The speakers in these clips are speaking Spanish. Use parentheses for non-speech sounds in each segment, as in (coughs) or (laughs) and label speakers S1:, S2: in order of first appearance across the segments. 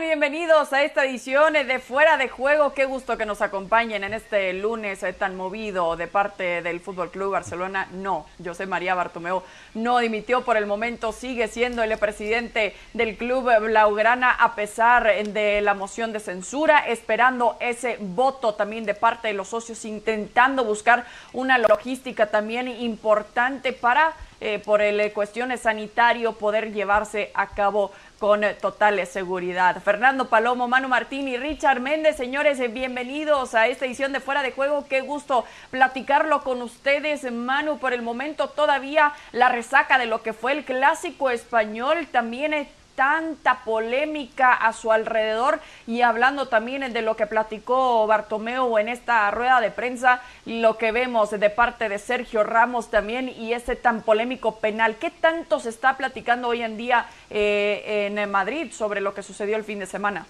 S1: Bienvenidos a esta edición de Fuera de Juego. Qué gusto que nos acompañen en este lunes eh, tan movido de parte del Fútbol Club Barcelona. No, José María Bartomeu no dimitió por el momento, sigue siendo el presidente del club Blaugrana a pesar de la moción de censura, esperando ese voto también de parte de los socios, intentando buscar una logística también importante para eh, por el cuestiones sanitario poder llevarse a cabo con eh, total seguridad. Fernando Palomo, Manu Martín y Richard Méndez, señores, bienvenidos a esta edición de Fuera de Juego. Qué gusto platicarlo con ustedes, Manu. Por el momento todavía la resaca de lo que fue el clásico español también tanta polémica a su alrededor y hablando también de lo que platicó Bartomeu en esta rueda de prensa, lo que vemos de parte de Sergio Ramos también y ese tan polémico penal. ¿Qué tanto se está platicando hoy en día eh, en Madrid sobre lo que sucedió el fin de semana?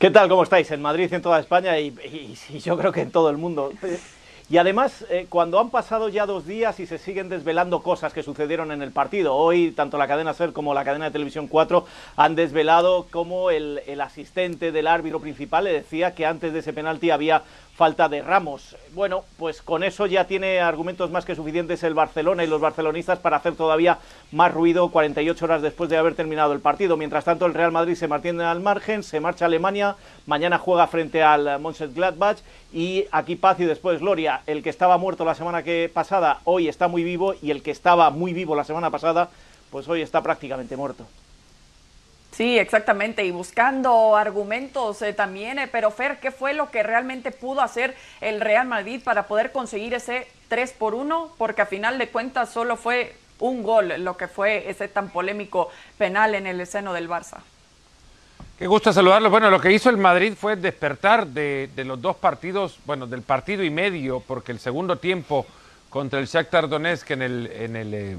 S2: ¿Qué tal? ¿Cómo estáis? En Madrid, en toda España y, y yo creo que en todo el mundo. Y además, eh, cuando han pasado ya dos días y se siguen desvelando cosas que sucedieron en el partido, hoy tanto la cadena SER como la cadena de televisión 4 han desvelado cómo el, el asistente del árbitro principal le decía que antes de ese penalti había falta de Ramos. Bueno, pues con eso ya tiene argumentos más que suficientes el Barcelona y los barcelonistas para hacer todavía más ruido 48 horas después de haber terminado el partido. Mientras tanto, el Real Madrid se mantiene al margen, se marcha a Alemania, mañana juega frente al Mönchengladbach y aquí paz y después gloria. El que estaba muerto la semana que pasada hoy está muy vivo y el que estaba muy vivo la semana pasada, pues hoy está prácticamente muerto.
S1: Sí, exactamente, y buscando argumentos eh, también, eh, pero Fer, ¿qué fue lo que realmente pudo hacer el Real Madrid para poder conseguir ese 3 por 1? Porque a final de cuentas solo fue un gol lo que fue ese tan polémico penal en el seno del Barça.
S3: Qué gusto saludarlos. Bueno, lo que hizo el Madrid fue despertar de, los dos partidos, bueno, del partido y medio, porque el segundo tiempo contra el Shakhtar Donetsk en el, en el eh,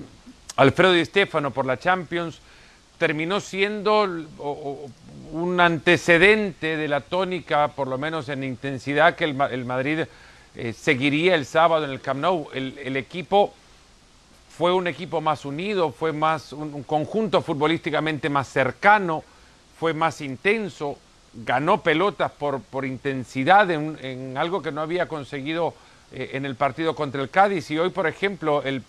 S3: Alfredo Di Stefano por la Champions terminó siendo un antecedente de la tónica, por lo menos en intensidad, que el, Madrid eh, seguiría el sábado en el Camp Nou. El, equipo fue un equipo más unido, fue más un, conjunto futbolísticamente más cercano, fue más intenso, ganó pelotas por, intensidad en, algo que no había conseguido eh, en el partido contra el Cádiz. Y hoy, por ejemplo, el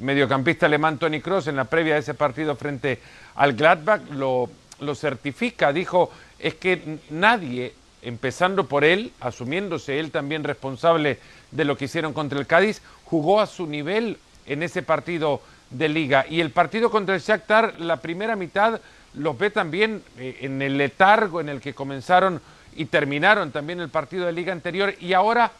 S3: mediocampista alemán Tony Cross en la previa de ese partido frente al Gladbach lo, lo certifica. Dijo, es que nadie, empezando por él, asumiéndose él también responsable de lo que hicieron contra el Cádiz, jugó a su nivel en ese partido de liga. Y el partido contra el Shakhtar, la primera mitad, los ve también eh, en el letargo en el que comenzaron y terminaron también el partido de liga anterior. Y ahora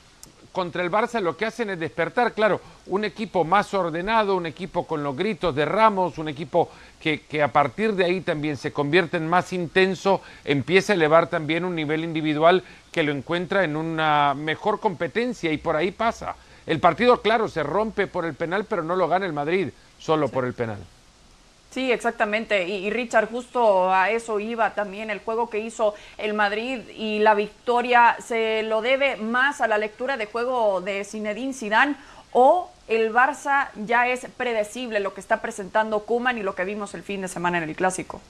S3: contra el Barça lo que hacen es despertar, claro, un equipo más ordenado, un equipo con los gritos de Ramos, un equipo que, que, a partir de ahí también se convierte en más intenso, empieza a elevar también un nivel individual que lo encuentra en una mejor competencia y por ahí pasa. El partido, claro, se rompe por el penal, pero no lo gana el Madrid solo por el penal.
S1: Sí, exactamente. Y, Richard, justo a eso iba también el juego que hizo el Madrid y la victoria se lo debe más a la lectura de juego de Zinedine Zidane o el Barça ya es predecible lo que está presentando Kuman y lo que vimos el fin de semana en el clásico.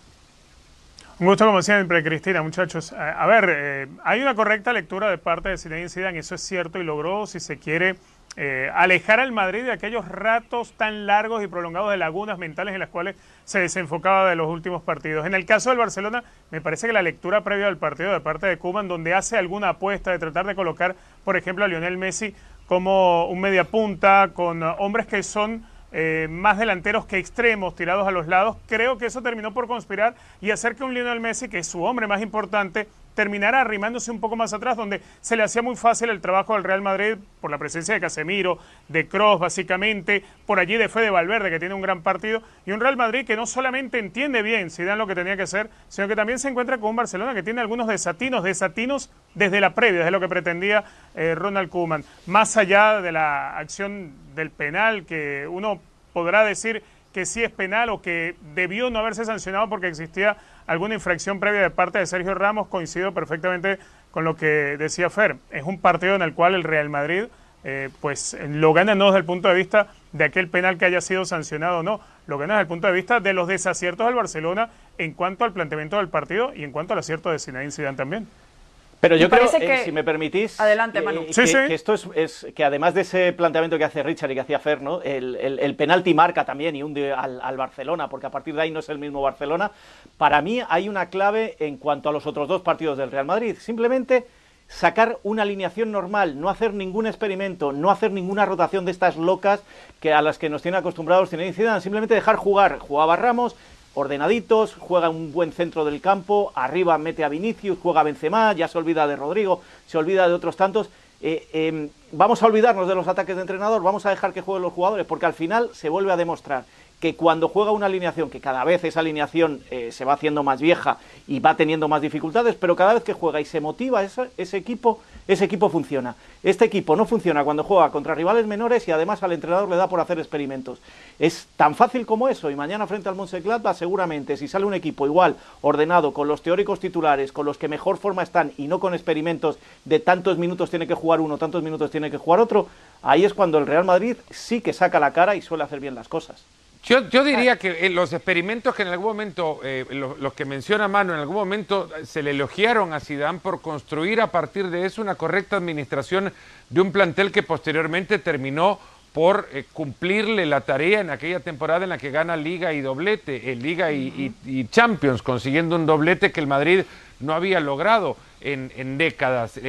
S4: Un gusto como siempre, Cristina, muchachos. A ver, eh, hay una correcta lectura de parte de Zinedine Zidane, eso es cierto y logró, si se quiere, eh, alejar al Madrid de aquellos ratos tan largos y prolongados de lagunas mentales en las cuales se desenfocaba de los últimos partidos. En el caso del Barcelona, me parece que la lectura previa al partido de parte de Cuban, donde hace alguna apuesta de tratar de colocar, por ejemplo, a Lionel Messi como un media punta, con hombres que son eh, más delanteros que extremos tirados a los lados, creo que eso terminó por conspirar y hacer que un Lionel Messi, que es su hombre más importante, terminara arrimándose un poco más atrás, donde se le hacía muy fácil el trabajo del Real Madrid por la presencia de Casemiro, de Cross básicamente, por allí de Fede Valverde, que tiene un gran partido, y un Real Madrid que no solamente entiende bien si dan lo que tenía que hacer, sino que también se encuentra con un Barcelona que tiene algunos desatinos, desatinos desde la previa, desde lo que pretendía eh, Ronald Koeman. Más allá de la acción del penal, que uno podrá decir que sí es penal o que debió no haberse sancionado porque existía alguna infracción previa de parte de Sergio Ramos, coincido perfectamente con lo que decía Fer. Es un partido en el cual el Real Madrid eh, pues lo gana no desde el punto de vista de aquel penal que haya sido sancionado o no, lo no es el punto de vista de los desaciertos del Barcelona en cuanto al planteamiento del partido y en cuanto al acierto de Zinedine Zidane también.
S2: Pero yo creo, eh, si me permitís,
S1: adelante, eh, Manu.
S2: que, esto es, que además de ese planteamiento que hace Richard y que hacía Fer, ¿no? el, el, penalti marca también y hunde al, al, Barcelona, porque a partir de ahí no es el mismo Barcelona. Para mí hay una clave en cuanto a los otros dos partidos del Real Madrid. Simplemente sacar una alineación normal, no hacer ningún experimento, no hacer ninguna rotación de estas locas que a las que nos tiene acostumbrados tiene Zidane, simplemente dejar jugar. Jugaba Ramos, ordenaditos, juega un buen centro del campo, arriba mete a Vinicius, juega a Benzema, ya se olvida de Rodrigo, se olvida de otros tantos. Eh, em, vamos a olvidarnos de los ataques de entrenador, vamos a dejar que jueguen los jugadores, porque al final se vuelve a demostrar que cuando juega una alineación, que cada vez esa alineación eh, se va haciendo más vieja y va teniendo más dificultades, pero cada vez que juega y se motiva ese, equipo, ese equipo funciona. Este equipo no funciona cuando juega contra rivales menores y además al entrenador le da por hacer experimentos. Es tan fácil como eso y mañana frente al Mönchengladbach seguramente si sale un equipo igual, ordenado, con los teóricos titulares, con los que mejor forma están y no con experimentos de tantos minutos tiene que jugar uno, tantos minutos tiene que jugar otro, ahí es cuando el Real Madrid sí que saca la cara y suele hacer bien las cosas.
S3: Yo, yo, diría que eh, los experimentos que en algún momento, eh, los, que menciona Mano, en algún momento se le elogiaron a Zidane por construir a partir de eso una correcta administración de un plantel que posteriormente terminó por eh, cumplirle la tarea en aquella temporada en la que gana Liga y doblete, Liga y, Champions, consiguiendo un doblete que el Madrid no había logrado en, décadas.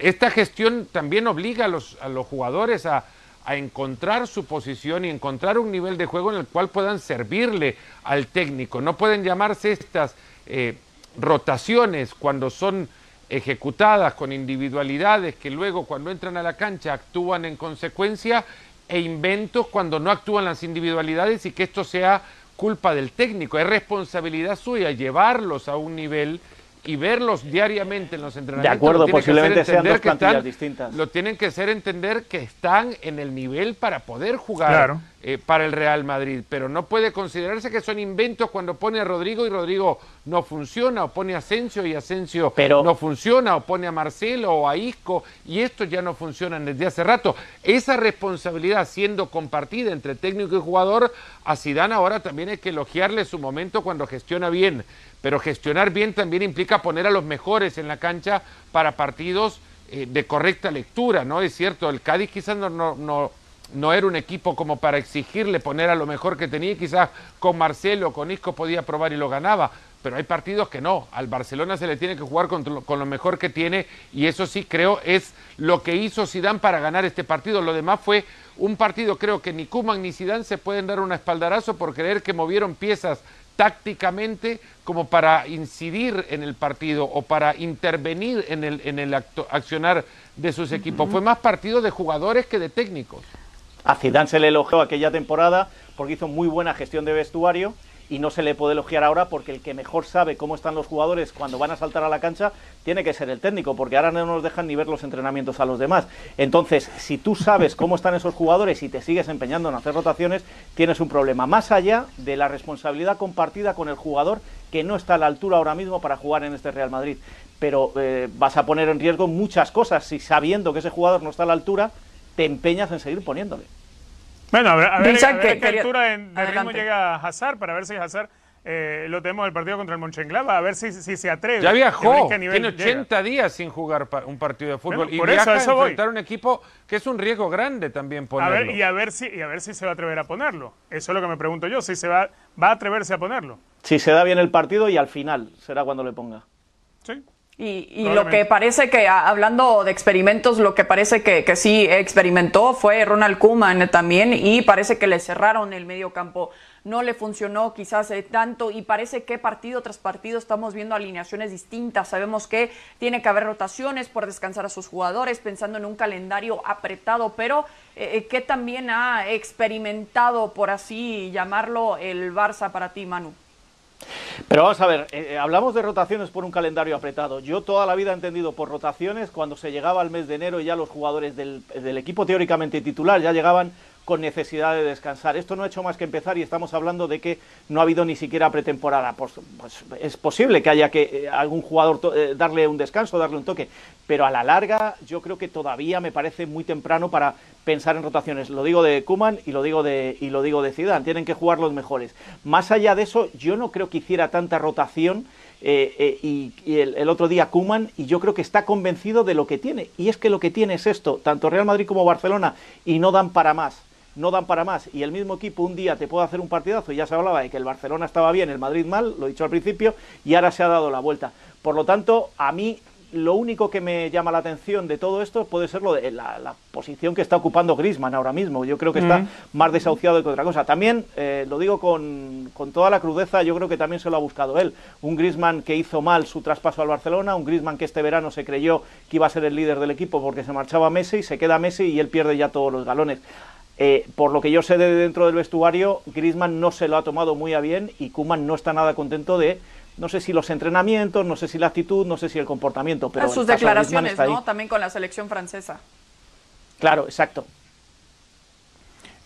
S3: esta gestión también obliga a los, a los jugadores a a encontrar su posición y encontrar un nivel de juego en el cual puedan servirle al técnico. No pueden llamarse estas eh, rotaciones cuando son ejecutadas con individualidades que luego cuando entran a la cancha actúan en consecuencia e inventos cuando no actúan las individualidades y que esto sea culpa del técnico. Es responsabilidad suya llevarlos a un nivel y verlos diariamente en los entrenamientos.
S2: De acuerdo, posiblemente sean dos plantillas distintas.
S3: Lo tienen que hacer entender que están en el nivel para poder jugar eh, para el Real Madrid, pero no puede considerarse que son inventos cuando pone a Rodrigo y Rodrigo no funciona, o pone a Asensio y Asensio no funciona, o pone a Marcelo o a Isco y estos ya no funcionan desde hace rato. Esa responsabilidad siendo compartida entre técnico y jugador, a Zidane ahora también hay que elogiarle su momento cuando gestiona bien pero gestionar bien también implica poner a los mejores en la cancha para partidos eh, de correcta lectura, ¿no? Es cierto, el Cádiz quizás no, no, no, era un equipo como para exigirle poner a lo mejor que tenía, quizás con Marcelo, con Isco podía probar y lo ganaba, pero hay partidos que no, al Barcelona se le tiene que jugar con, con lo mejor que tiene y eso sí creo es lo que hizo Zidane para ganar este partido, lo demás fue un partido creo que ni Kuman ni Zidane se pueden dar un espaldarazo por creer que movieron piezas tácticamente como para incidir en el partido o para intervenir en el, en el accionar de sus equipos. Fue más partido de jugadores que de técnicos.
S2: A Zidane se le elogió aquella temporada porque hizo muy buena gestión de vestuario y no se le puede elogiar ahora porque el que mejor sabe cómo están los jugadores cuando van a saltar a la cancha tiene que ser el técnico, porque ahora no nos dejan ni ver los entrenamientos a los demás. Entonces, si tú sabes cómo están esos jugadores y te sigues empeñando en hacer rotaciones, tienes un problema. Más allá de la responsabilidad compartida con el jugador que no está a la altura ahora mismo para jugar en este Real Madrid. Pero eh, vas a poner en riesgo muchas cosas si sabiendo que ese jugador no está a la altura, te empeñas en seguir poniéndole.
S4: Bueno, a ver, a ver, a qué altura de, ritmo llega Hazard para ver si Hazard eh, lo tenemos el partido contra el Mönchengladbach, a ver si, si se atreve.
S3: Ya viajó, tiene 80 días sin jugar un partido de fútbol y viaja a enfrentar un equipo que es un riesgo grande también ponerlo.
S4: A ver, y, a ver si, y a ver si se va a atrever a ponerlo. Eso es lo que me pregunto yo, si se va, va a atreverse a ponerlo.
S2: Si se da bien el partido y al final será cuando le ponga.
S1: Sí. Y, lo que parece que, hablando de experimentos, lo que parece que, que, sí experimentó fue Ronald Koeman también y parece que le cerraron el medio campo. No le funcionó quizás eh, tanto y parece que partido tras partido estamos viendo alineaciones distintas. Sabemos que tiene que haber rotaciones por descansar a sus jugadores, pensando en un calendario apretado, pero eh, eh, que también ha experimentado, por así llamarlo, el Barça para ti, Manu.
S2: Pero vamos a ver, eh, eh, hablamos de rotaciones por un calendario apretado. Yo toda la vida he entendido por rotaciones cuando se llegaba al mes de enero y ya los jugadores del, equipo teóricamente titular ya llegaban con necesidad de descansar. Esto no ha hecho más que empezar y estamos hablando de que no ha habido ni siquiera pretemporada. Pues, pues es posible que haya que eh, algún jugador eh, darle un descanso, darle un toque, pero a la larga yo creo que todavía me parece muy temprano para pensar en rotaciones. Lo digo de Kuman y lo digo de y lo digo de Zidane. Tienen que jugar los mejores. Más allá de eso, yo no creo que hiciera tanta rotación. Eh, y, el, el, otro día Kuman, y yo creo que está convencido de lo que tiene. Y es que lo que tiene es esto, tanto Real Madrid como Barcelona, y no dan para más no dan para más y el mismo equipo un día te puede hacer un partidazo y ya se hablaba de que el Barcelona estaba bien, el Madrid mal, lo he dicho al principio, y ahora se ha dado la vuelta. Por lo tanto, a mí lo único que me llama la atención de todo esto puede ser lo de la, posición que está ocupando Grisman ahora mismo. Yo creo que está más desahuciado que otra cosa. También, eh, lo digo con, con, toda la crudeza, yo creo que también se lo ha buscado él. Un Grisman que hizo mal su traspaso al Barcelona, un Grisman que este verano se creyó que iba a ser el líder del equipo porque se marchaba Messi, se queda Messi y él pierde ya todos los galones. Eh, por lo que yo sé de dentro del vestuario, Griezmann no se lo ha tomado muy a bien y Kuman no está nada contento de, no sé si los entrenamientos, no sé si la actitud, no sé si el comportamiento, pero...
S1: sus declaraciones, ¿no? También con la selección francesa.
S2: Claro, exacto.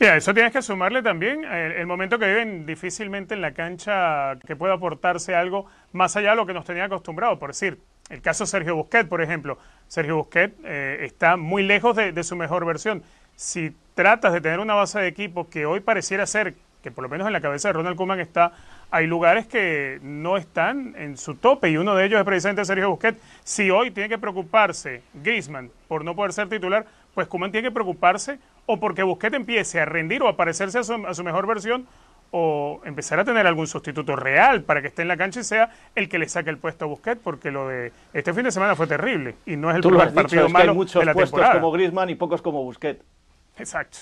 S4: Mira, eso tienes que sumarle también el, el, momento que viven difícilmente en la cancha que pueda aportarse algo más allá de lo que nos tenía acostumbrado. Por decir, el caso de Sergio Busquets, por ejemplo. Sergio Busquets eh, está muy lejos de, de su mejor versión. Si tratas de tener una base de equipo que hoy pareciera ser, que por lo menos en la cabeza de Ronald Koeman está, hay lugares que no están en su tope y uno de ellos es precisamente Sergio Busquets. Si hoy tiene que preocuparse Griezmann por no poder ser titular, pues Koeman tiene que preocuparse o porque Busquets empiece a rendir o a parecerse a su, mejor versión o empezar a tener algún sustituto real para que esté en la cancha y sea el que le saque el puesto a Busquets, porque lo de este fin de semana fue terrible y no es el primer partido malo
S2: hay muchos
S4: de la
S2: puestos
S4: temporada.
S2: como Griezmann y pocos como Busquets.
S4: Exacto.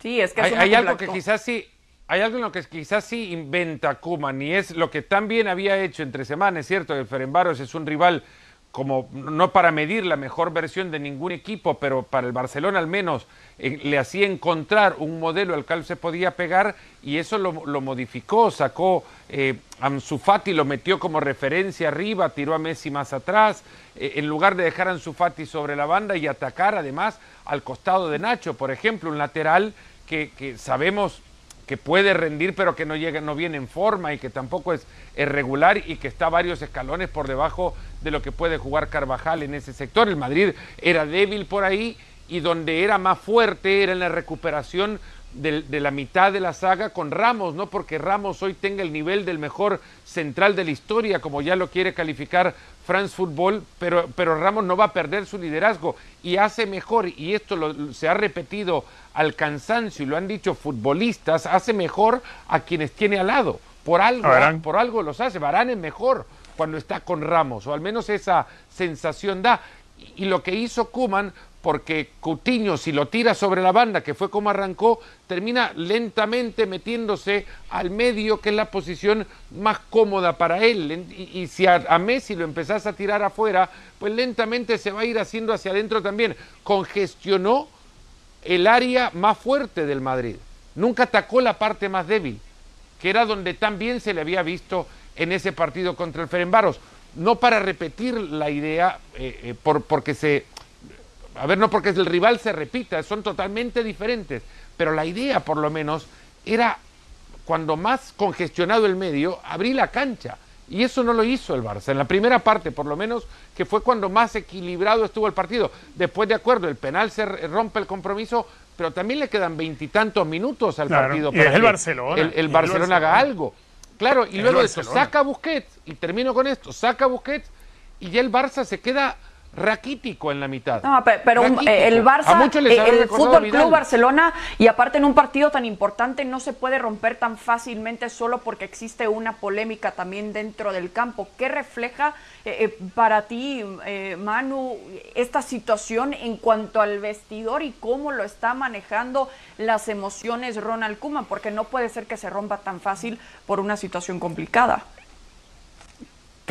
S1: Sí, es que
S3: hay, hay algo que quizás sí, hay algo en lo que quizás sí inventa Kuman y es lo que también había hecho entre semanas, es cierto, el Ferenbaros es un rival como no para medir la mejor versión de ningún equipo, pero para el Barcelona al menos eh, le hacía encontrar un modelo al cual se podía pegar y eso lo, lo modificó, sacó eh, Ansu Fati, lo metió como referencia arriba, tiró a Messi más atrás, eh, en lugar de dejar a Ansu Fati sobre la banda y atacar además al costado de Nacho, por ejemplo, un lateral que, que sabemos que puede rendir pero que no llega, no viene en forma y que tampoco es irregular y que está varios escalones por debajo de lo que puede jugar Carvajal en ese sector. El Madrid era débil por ahí y donde era más fuerte era en la recuperación de, de, la mitad de la saga con Ramos, no porque Ramos hoy tenga el nivel del mejor central de la historia, como ya lo quiere calificar France Football, pero, pero Ramos no va a perder su liderazgo y hace mejor, y esto lo, se ha repetido al cansancio y lo han dicho futbolistas, hace mejor a quienes tiene al lado. Por algo, por algo los hace. Barán es mejor cuando está con Ramos, o al menos esa sensación da. Y, y lo que hizo Kuman porque Coutinho, si lo tira sobre la banda, que fue como arrancó, termina lentamente metiéndose al medio, que es la posición más cómoda para él. Y, si a, Messi lo empezás a tirar afuera, pues lentamente se va a ir haciendo hacia adentro también. Congestionó el área más fuerte del Madrid. Nunca atacó la parte más débil, que era donde también se le había visto en ese partido contra el Ferenbaros. No para repetir la idea, eh, eh, por, porque se a ver, no porque el rival se repita, son totalmente diferentes, pero la idea por lo menos era, cuando más congestionado el medio, abrir la cancha. Y eso no lo hizo el Barça. En la primera parte, por lo menos, que fue cuando más equilibrado estuvo el partido. Después, de acuerdo, el penal se rompe el compromiso, pero también le quedan veintitantos minutos al
S4: claro,
S3: partido
S4: y
S3: para
S4: es el
S3: que
S4: Barcelona,
S3: el, Barcelona,
S4: el Barcelona
S3: haga algo. Claro, y luego de eso, saca Busquets, y termino con esto, saca Busquets, y ya el Barça se queda raquítico en la mitad.
S1: No, pe- pero
S3: Raquítico.
S1: eh, el Barça, eh, el Fútbol. Club Barcelona y aparte en un partido tan importante no se puede romper tan fácilmente solo porque existe una polémica también dentro del campo. ¿Qué refleja eh, eh, para ti, eh, Manu, esta situación en cuanto al vestidor y cómo lo está manejando las emociones Ronald Koeman? Porque no puede ser que se rompa tan fácil por una situación complicada.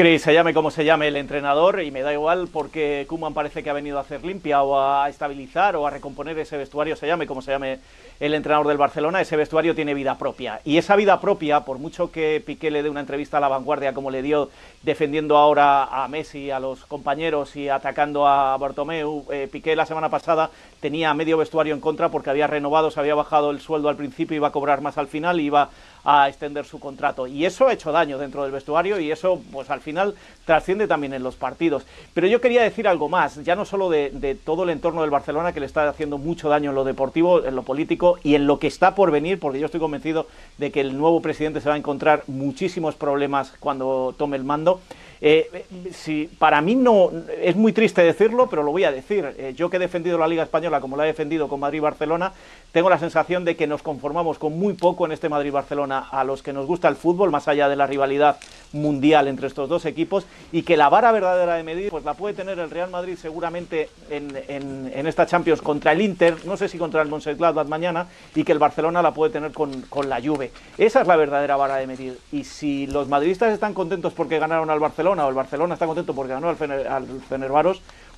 S2: Chris, se llame como se llame el entrenador y me da igual porque Kuman parece que ha venido a hacer limpia o a estabilizar o a recomponer ese vestuario, se llame como se llame el entrenador del Barcelona, ese vestuario tiene vida propia. Y esa vida propia, por mucho que Piqué le dé una entrevista a la vanguardia como le dio defendiendo ahora a Messi, a los compañeros y atacando a Bartomeu, eh, Piqué la semana pasada tenía medio vestuario en contra porque había renovado, se había bajado el sueldo al principio, iba a cobrar más al final iba a extender su contrato. Y eso ha hecho daño dentro del vestuario y eso, pues al final, trasciende también en los partidos. Pero yo quería decir algo más, ya no solo de, todo el entorno del Barcelona, que le está haciendo mucho daño en lo deportivo, en lo político y en lo que está por venir, porque yo estoy convencido de que el nuevo presidente se va a encontrar muchísimos problemas cuando tome el mando. Eh, si, para mí no es muy triste decirlo, pero lo voy a decir. Eh, yo que he defendido la Liga Española como la he defendido con Madrid y Barcelona, tengo la sensación de que nos conformamos con muy poco en este Madrid-Barcelona a los que nos gusta el fútbol, más allá de la rivalidad mundial entre estos dos equipos, y que la vara verdadera de medir pues la puede tener el Real Madrid seguramente en, en, esta Champions contra el Inter, no sé si contra el Mönchengladbach mañana, y que el Barcelona la puede tener con, con la Juve. Esa es la verdadera vara de medir. Y si los madridistas están contentos porque ganaron al Barcelona o el Barcelona está contento porque ganó al, Fener, al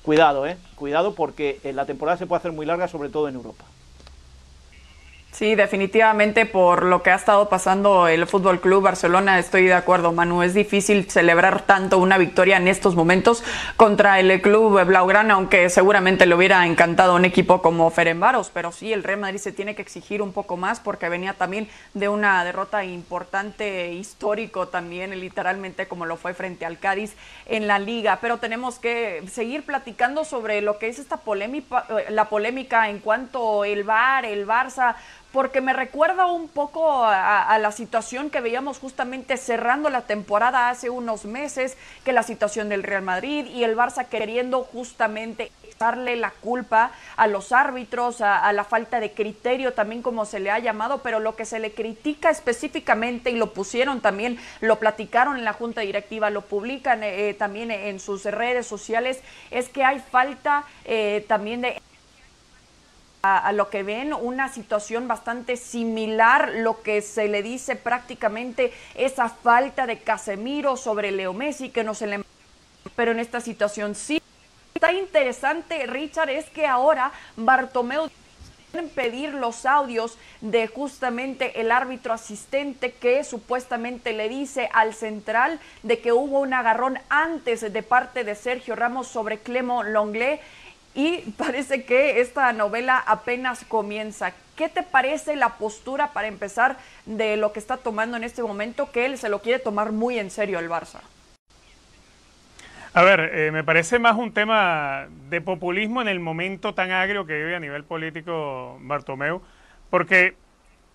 S2: cuidado, eh, cuidado porque la temporada se puede hacer muy larga, sobre todo en Europa.
S1: Sí, definitivamente por lo que ha estado pasando el Fútbol Club Barcelona, estoy de acuerdo, Manu. Es difícil celebrar tanto una victoria en estos momentos contra el club Blaugrana, aunque seguramente le hubiera encantado un equipo como Ferenbaros, pero sí, el Real Madrid se tiene que exigir un poco más porque venía también de una derrota importante, histórico también, literalmente como lo fue frente al Cádiz en la liga. Pero tenemos que seguir platicando sobre lo que es esta polémica, la polémica en cuanto el VAR, el Barça porque me recuerda un poco a, la situación que veíamos justamente cerrando la temporada hace unos meses, que la situación del Real Madrid y el Barça queriendo justamente darle la culpa a los árbitros, a, la falta de criterio también como se le ha llamado, pero lo que se le critica específicamente y lo pusieron también, lo platicaron en la junta directiva, lo publican eh, también en sus redes sociales, es que hay falta eh, también de a, lo que ven, una situación bastante similar, lo que se le dice prácticamente esa falta de Casemiro sobre Leo Messi, que no se le... Pero en esta situación sí. Está interesante, Richard, es que ahora Bartomeu pedir los audios de justamente el árbitro asistente que supuestamente le dice al central de que hubo un agarrón antes de parte de Sergio Ramos sobre Clemo Longley y parece que esta novela apenas comienza. ¿Qué te parece la postura para empezar de lo que está tomando en este momento, que él se lo quiere tomar muy en serio el Barça?
S4: A ver, eh, me parece más un tema de populismo en el momento tan agrio que vive a nivel político Bartomeu, porque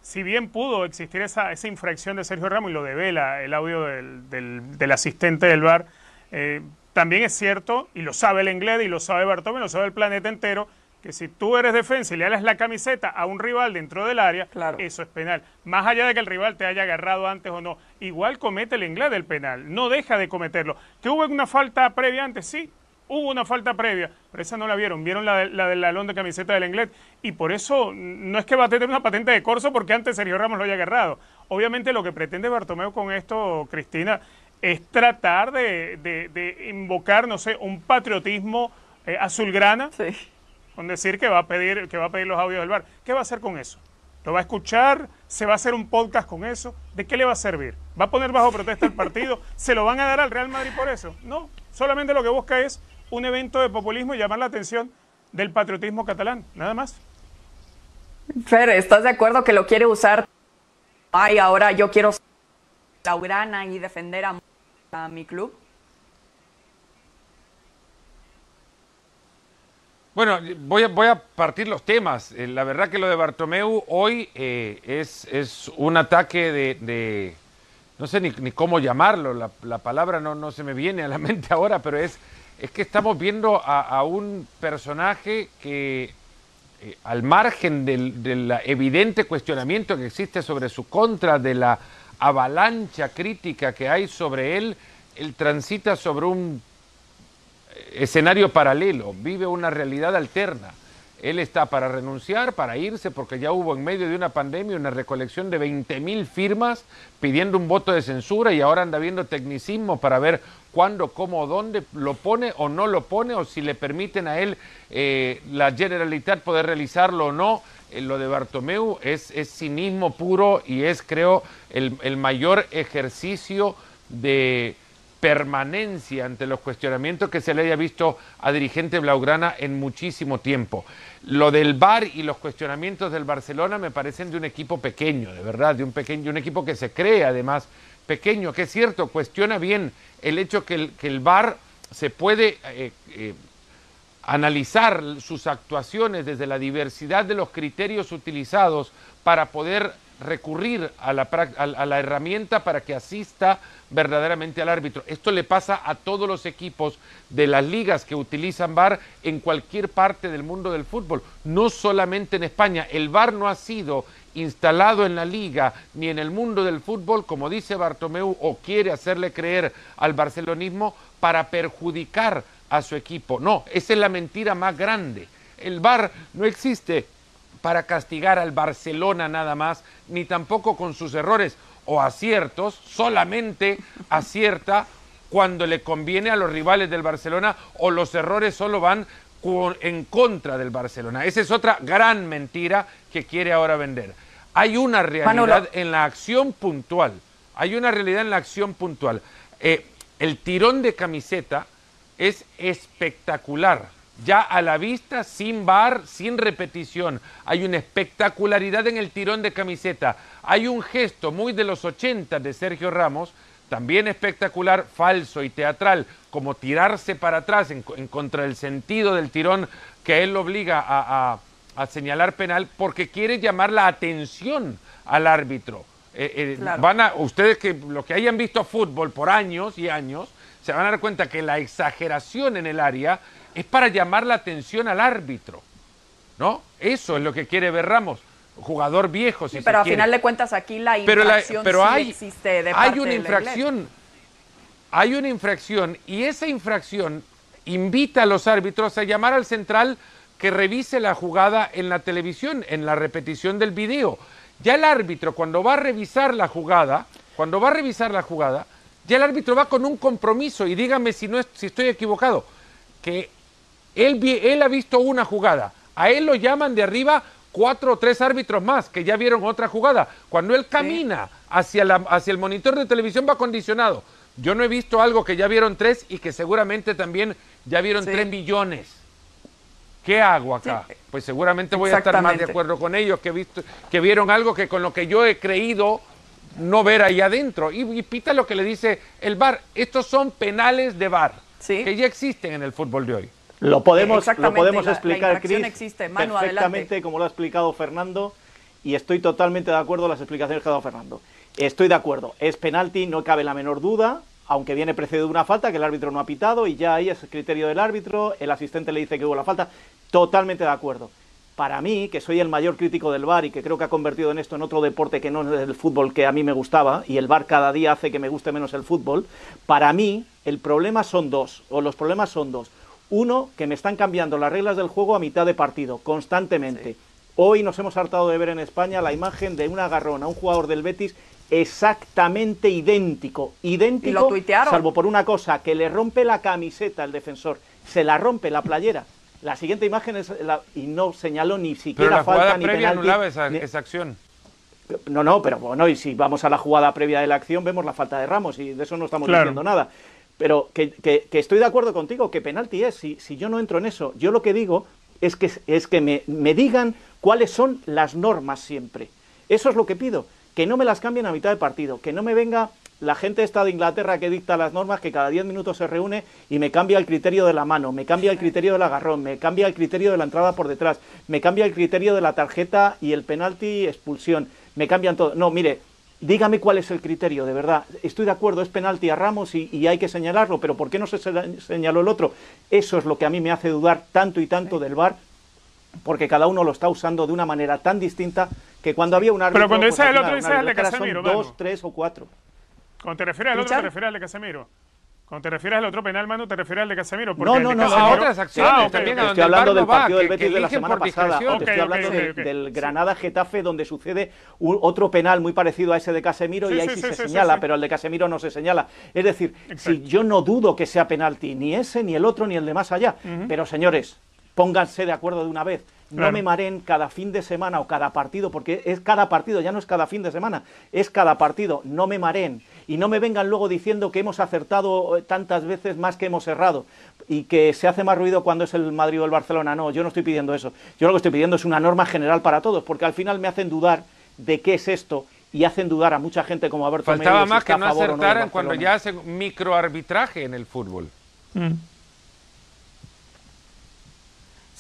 S4: si bien pudo existir esa, infracción de Sergio Ramos y lo devela el audio del, del, asistente del VAR, eh, también es cierto, y lo sabe el inglés, y lo sabe Bartomeu, lo sabe el planeta entero, que si tú eres defensa y le das la camiseta a un rival dentro del área, eso es penal. Más allá de que el rival te haya agarrado antes o no, igual comete el inglés del penal, no deja de cometerlo. ¿Que hubo una falta previa antes? Sí, hubo una falta previa, pero esa no la vieron, vieron la, la del lalón de camiseta del inglés, y por eso no es que va a tener una patente de corso porque antes Sergio Ramos lo haya agarrado. Obviamente lo que pretende Bartomeu con esto, Cristina, es tratar de, invocar, no sé, un patriotismo eh, azulgrana, con decir que va, a pedir, que va a pedir los audios del bar. ¿Qué va a hacer con eso? ¿Lo va a escuchar? ¿Se va a hacer un podcast con eso? ¿De qué le va a servir? ¿Va a poner bajo protesta el partido? (laughs) ¿Se lo van a dar al Real Madrid por eso? No, solamente lo que busca es un evento de populismo y llamar la atención del patriotismo catalán, nada más.
S1: Fer, ¿estás de acuerdo que lo quiere usar? Ay, ahora yo quiero Laurana y defender a a mi club?
S3: Bueno, voy a, voy a partir los temas. Eh, la verdad que lo de Bartomeu hoy eh, es, es, un ataque de, no sé ni, cómo llamarlo, la, la, palabra no, no se me viene a la (laughs) mente ahora, pero es, es que estamos viendo a, un personaje que eh, al margen del evidente cuestionamiento que existe sobre su contra, de la avalancha crítica que hay sobre él, él transita sobre un escenario paralelo, vive una realidad alterna. Él está para renunciar, para irse, porque ya hubo en medio de una pandemia una recolección de 20 mil firmas pidiendo un voto de censura y ahora anda viendo tecnicismo para ver cuándo, cómo, dónde lo pone o no lo pone, o si le permiten a él eh, la Generalitat poder realizarlo o no. Eh, lo de Bartomeu es, cinismo puro y es, creo, el mayor ejercicio de permanencia ante los cuestionamientos que se le haya visto a dirigente Blaugrana en muchísimo tiempo. Lo del VAR y los cuestionamientos del Barcelona me parecen de un equipo pequeño, de verdad, de un pequeño, un equipo que se cree además pequeño, que es cierto, cuestiona bien el hecho que el, que el VAR se puede eh, eh, analizar sus actuaciones desde la diversidad de los criterios utilizados para poder recurrir a la, herramienta para que asista verdaderamente al árbitro. Esto le pasa a todos los equipos de las ligas que utilizan VAR en cualquier parte del mundo del fútbol, no solamente en España. El VAR no ha sido instalado en la liga ni en el mundo del fútbol, como dice Bartomeu o quiere hacerle creer al barcelonismo, para perjudicar a su equipo. No, esa es la mentira más grande. El VAR no existe para castigar al Barcelona nada más, ni tampoco con sus errores o aciertos, solamente acierta cuando le conviene a los rivales del Barcelona o los errores solo van en contra del Barcelona. Esa es otra gran mentira que quiere ahora vender. Hay una realidad en la acción puntual. Hay una realidad en la acción puntual. Eh, el tirón de camiseta es espectacular ya a la vista, sin bar, sin repetición. Hay una espectacularidad en el tirón de camiseta. Hay un gesto muy de los 80 de Sergio Ramos, también espectacular, falso y teatral, como tirarse para atrás en, contra del sentido del tirón que él lo obliga a, señalar penal porque quiere llamar la atención al árbitro. Eh, eh, van a, ustedes que lo que hayan visto fútbol por años y años, se van a dar cuenta que la exageración en el área es para llamar la atención al árbitro. ¿No? Eso es lo que quiere ver Ramos. Jugador viejo, si
S1: Pero
S3: al
S1: final de cuentas aquí la infracción
S3: pero, pero
S1: sí
S3: hay,
S1: existe de
S3: Hay una infracción. Hay una infracción y esa infracción invita a los árbitros a llamar al central que revise la jugada en la televisión, en la repetición del video. Ya el árbitro, cuando va a revisar la jugada, cuando va a revisar la jugada, ya el árbitro va con un compromiso y dígame si, no es, si estoy equivocado, que él, él ha visto una jugada, a él lo llaman de arriba cuatro o tres árbitros más que ya vieron otra jugada. Cuando él camina hacia, la, hacia el monitor de televisión va condicionado. Yo no he visto algo que ya vieron tres y que seguramente también ya vieron tres millones. ¿Qué hago acá? Pues seguramente voy a estar más de acuerdo con ellos que, visto, que vieron algo que con lo que yo he creído no ver ahí adentro. Y, y pita lo que le dice el VAR. Estos son penales de VAR que ya existen en el fútbol de hoy.
S2: Lo podemos, lo podemos explicar, Cris, perfectamente como lo ha explicado Fernando y estoy totalmente de acuerdo con las explicaciones que ha dado Fernando. Estoy de acuerdo, es penalti, no cabe la menor duda, aunque viene precedido de una falta que el árbitro no ha pitado y ya ahí es el criterio del árbitro, el asistente le dice que hubo la falta, totalmente de acuerdo. Para mí, que soy el mayor crítico del VAR y que creo que ha convertido en esto en otro deporte que no es el fútbol que a mí me gustaba, y el VAR cada día hace que me guste menos el fútbol, para mí el problema son dos, o los problemas son dos. Uno, que me están cambiando las reglas del juego a mitad de partido, constantemente. Hoy nos hemos hartado de ver en España la imagen de un agarrón a un jugador del Betis exactamente idéntico, idéntico, salvo por una cosa, que le rompe la camiseta al defensor, se la rompe la playera. La siguiente imagen es la, y no señaló ni siquiera
S3: pero la
S2: falta
S3: ni previa anulaba esa, esa acción.
S2: No, no, pero bueno, y si vamos a la jugada previa de la acción, vemos la falta de Ramos y de eso no estamos diciendo nada. Pero que, estoy de acuerdo contigo, que penalti es, si, si, yo no entro en eso. Yo lo que digo es que, es que me, me, digan cuáles son las normas siempre. Eso es lo que pido, que no me las cambien a mitad de partido, que no me venga la gente esta de Inglaterra que dicta las normas, que cada 10 minutos se reúne y me cambia el criterio de la mano, me cambia el criterio del agarrón, me cambia el criterio de la entrada por detrás, me cambia el criterio de la tarjeta y el penalti expulsión, me cambian todo. No, mire, Dígame cuál es el criterio, de verdad. Estoy de acuerdo, es penalti a Ramos y, hay que señalarlo, pero ¿por qué no se señaló el otro? Eso es lo que a mí me hace dudar tanto y tanto del VAR, porque cada uno lo está usando de una manera tan distinta que cuando había un árbitro...
S4: Pero cuando dice el otro, dice el de Casemiro.
S2: Dos, tres o cuatro.
S4: Cuando te refieres al otro, te refieres al de Casemiro. Cuando te refieres al otro penal, Manu, te refieres al de Casemiro.
S2: No, no, no,
S3: a otras acciones
S4: Ah, ok,
S3: también.
S4: ok.
S3: a donde
S2: Estoy hablando del
S3: va,
S2: partido del Betis de la semana pasada.
S3: discreción.
S2: Te estoy hablando de- del Granada-Getafe, donde sucede un- otro penal muy parecido a ese de Casemiro
S4: Sí,
S2: y ahí
S4: sí,
S2: sí,
S4: sí,
S2: se señala,
S4: sí.
S2: pero el de Casemiro no se señala. Es decir,
S4: Exacto.
S2: si yo no dudo que sea penalti, ni ese, ni el otro, ni el de más allá. Pero señores, pónganse de acuerdo de una vez. No
S4: Claro.
S2: me mareen cada fin de semana o cada partido, porque es cada partido, ya no es cada fin de semana, es cada partido. No me mareen. Y no me vengan luego diciendo que hemos acertado eh, tantas veces más que hemos errado y que se hace más ruido cuando es el Madrid o el Barcelona. No, yo no estoy pidiendo eso. Yo lo que estoy pidiendo es una norma general para todos, porque al final me hacen dudar de qué es esto y hacen dudar a mucha gente como Alberto
S3: Faltaba
S2: si
S3: más que no acertaran cuando ya hacen microarbitraje en el fútbol.
S4: Mm.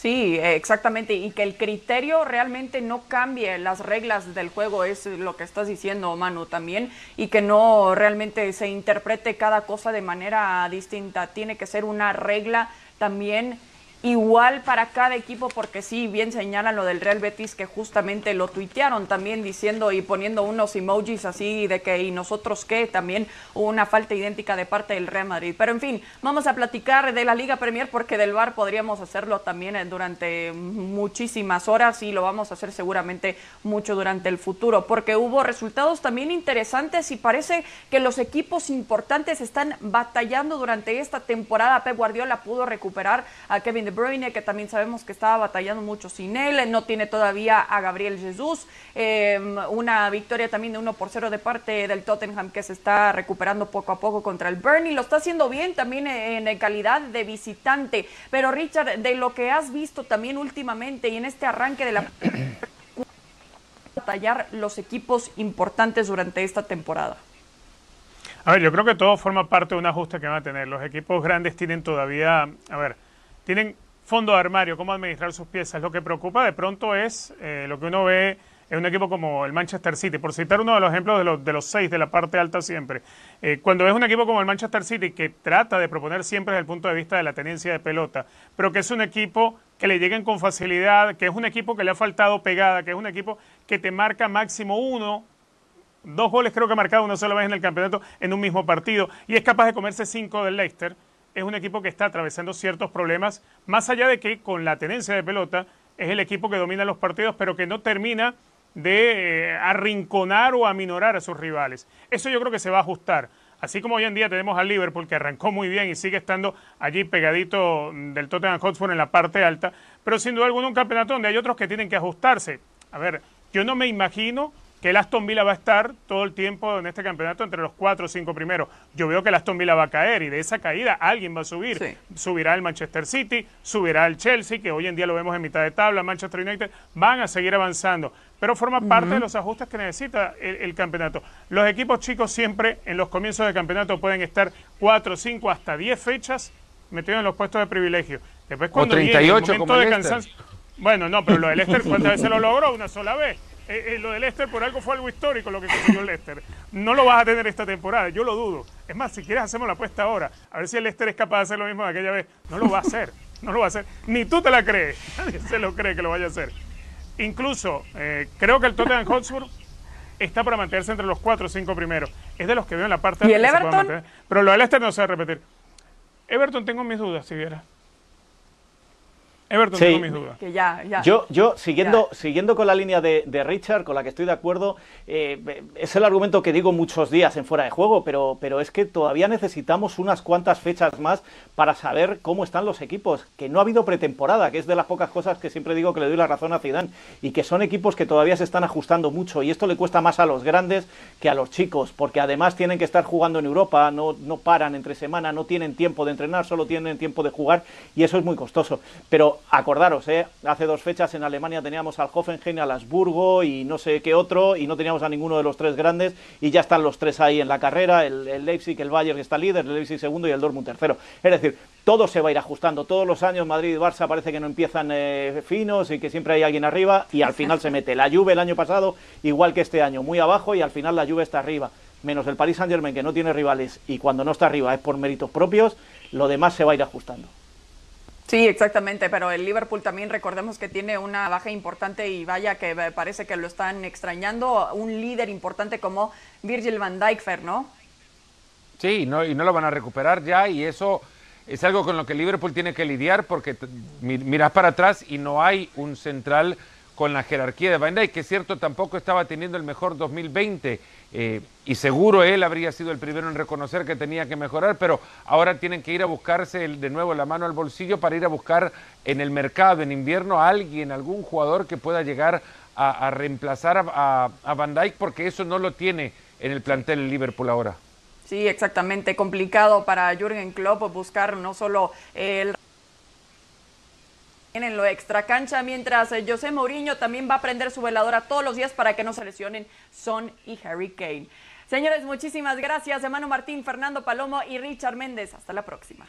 S1: Sí, eh, exactamente, y que el criterio realmente no cambie las reglas del juego, es lo que estás diciendo, Manu, también, y que no realmente se interprete cada cosa de manera distinta. Tiene que ser una regla también igual para cada equipo, porque sí, bien señalan lo del Real Betis, que justamente lo tuitearon también diciendo y poniendo unos emojis así de que, ¿y nosotros qué? También hubo una falta idéntica de parte del Real Madrid. Pero en fin, vamos a platicar de la Liga Premier, porque del VAR podríamos hacerlo también eh, durante muchísimas horas y lo vamos a hacer seguramente mucho durante el futuro, porque hubo resultados también interesantes y parece que los equipos importantes están batallando durante esta temporada. Pep Guardiola pudo recuperar a Kevin De que también sabemos que estaba batallando mucho sin él, no tiene todavía a Gabriel Jesús, eh, una victoria también de 1 por 0 de parte del Tottenham que se está recuperando poco a poco contra el Burnley, lo está haciendo bien también en, en calidad de visitante, pero Richard, de lo que has visto también últimamente y en este arranque de la (coughs) batallar los equipos importantes durante esta temporada.
S4: A ver, yo creo que todo forma parte de un ajuste que van a tener. Los equipos grandes tienen todavía, a ver, tienen fondo de armario, cómo administrar sus piezas. Lo que preocupa de pronto es eh, lo que uno ve en un equipo como el Manchester City, por citar uno de los ejemplos de los, de los seis de la parte alta siempre. Eh, cuando ves un equipo como el Manchester City que trata de proponer siempre desde el punto de vista de la tenencia de pelota, pero que es un equipo que le lleguen con facilidad, que es un equipo que le ha faltado pegada, que es un equipo que te marca máximo uno, dos goles creo que ha marcado una sola vez en el campeonato en un mismo partido y es capaz de comerse cinco del Leicester, es un equipo que está atravesando ciertos problemas, más allá de que con la tenencia de pelota es el equipo que domina los partidos, pero que no termina de eh, arrinconar o aminorar a sus rivales. Eso yo creo que se va a ajustar. Así como hoy en día tenemos al Liverpool que arrancó muy bien y sigue estando allí pegadito del Tottenham Hotspur en la parte alta, pero sin duda alguna un campeonato donde hay otros que tienen que ajustarse. A ver, yo no me imagino que el Aston Villa va a estar todo el tiempo en este campeonato entre los cuatro o cinco primeros. Yo veo que el Aston Villa va a caer y de esa caída alguien va a subir.
S1: Sí.
S4: Subirá el Manchester City, subirá el Chelsea, que hoy en día lo vemos en mitad de tabla, Manchester United, van a seguir avanzando. Pero forma parte de los ajustes que necesita el, el campeonato. Los equipos chicos siempre en los comienzos del campeonato pueden estar cuatro, cinco, hasta diez fechas metidos en los puestos de privilegio. Después cuando el
S3: 38
S4: momento
S3: como
S4: de
S3: el Leicester.
S4: cansancio, bueno, no, pero lo del Leicester, ¿cuántas veces lo logró? Una sola vez. Eh, eh, lo del Leicester por algo fue algo histórico lo que consiguió el Leicester. No lo vas a tener esta temporada, yo lo dudo. Es más, si quieres hacemos la apuesta ahora, a ver si el Leicester es capaz de hacer lo mismo de aquella vez. No lo va a hacer, no lo va a hacer. Ni tú te la crees, (laughs) nadie se lo cree que lo vaya a hacer. Incluso, eh, creo que el Tottenham Hotspur está para mantenerse entre los cuatro o cinco primeros. Es de los que veo en la parte
S1: ¿Y el Everton?
S4: Pero lo del Leicester no se va a repetir. Everton tengo mis dudas, si viera. Everton
S2: Sí.
S4: tengo mis dudas.
S1: Que ya, ya.
S2: Yo, yo siguiendo,
S1: Ya.
S2: siguiendo con la línea de, de Richard, con la que estoy de acuerdo, eh, es el argumento que digo muchos días en fuera de juego, pero, pero es que todavía necesitamos unas cuantas fechas más para saber cómo están los equipos. Que no ha habido pretemporada, que es de las pocas cosas que siempre digo que le doy la razón a Zidane, y que son equipos que todavía se están ajustando mucho, y esto le cuesta más a los grandes que a los chicos, porque además tienen que estar jugando en Europa, no, no paran entre semana, no tienen tiempo de entrenar, solo tienen tiempo de jugar, y eso es muy costoso. Pero acordaros, ¿eh? hace dos fechas en Alemania teníamos al Hoffenheim, al Habsburgo y no sé qué otro, y no teníamos a ninguno de los tres grandes, y ya están los tres ahí en la carrera, el, Leipzig, el Bayern está líder, el Leipzig segundo y el Dortmund tercero. Es decir, todo se va a ir ajustando, todos los años Madrid y Barça parece que no empiezan eh, finos y que siempre hay alguien arriba, y al final se mete. La Juve el año pasado, igual que este año, muy abajo, y al final la Juve está arriba. Menos el Paris Saint Germain que no tiene rivales y cuando no está arriba es por méritos propios, lo demás se va a ir ajustando.
S1: Sí, exactamente, pero el Liverpool también recordemos que tiene una baja importante y vaya que me parece que lo están extrañando, un líder importante como Virgil van Dijk, Fer, ¿no?
S3: Sí, no, y no lo van a recuperar ya y eso es algo con lo que Liverpool tiene que lidiar porque miras para atrás y no hay un central con la jerarquía de Van Dijk, que es cierto tampoco estaba teniendo el mejor 2020 eh, y seguro él habría sido el primero en reconocer que tenía que mejorar, pero ahora tienen que ir a buscarse de nuevo la mano al bolsillo para ir a buscar en el mercado en invierno a alguien, algún jugador que pueda llegar a, reemplazar a, Van Dijk porque eso no lo tiene en el plantel Liverpool ahora.
S1: Sí, exactamente. Complicado para Jürgen Klopp buscar no solo el en lo extra cancha, mientras eh, José Mourinho también va a prender su veladora todos los días para que no se lesionen Son y Harry Kane. Señores, muchísimas gracias. Emmanuel Martín, Fernando Palomo y Richard Méndez. Hasta la próxima.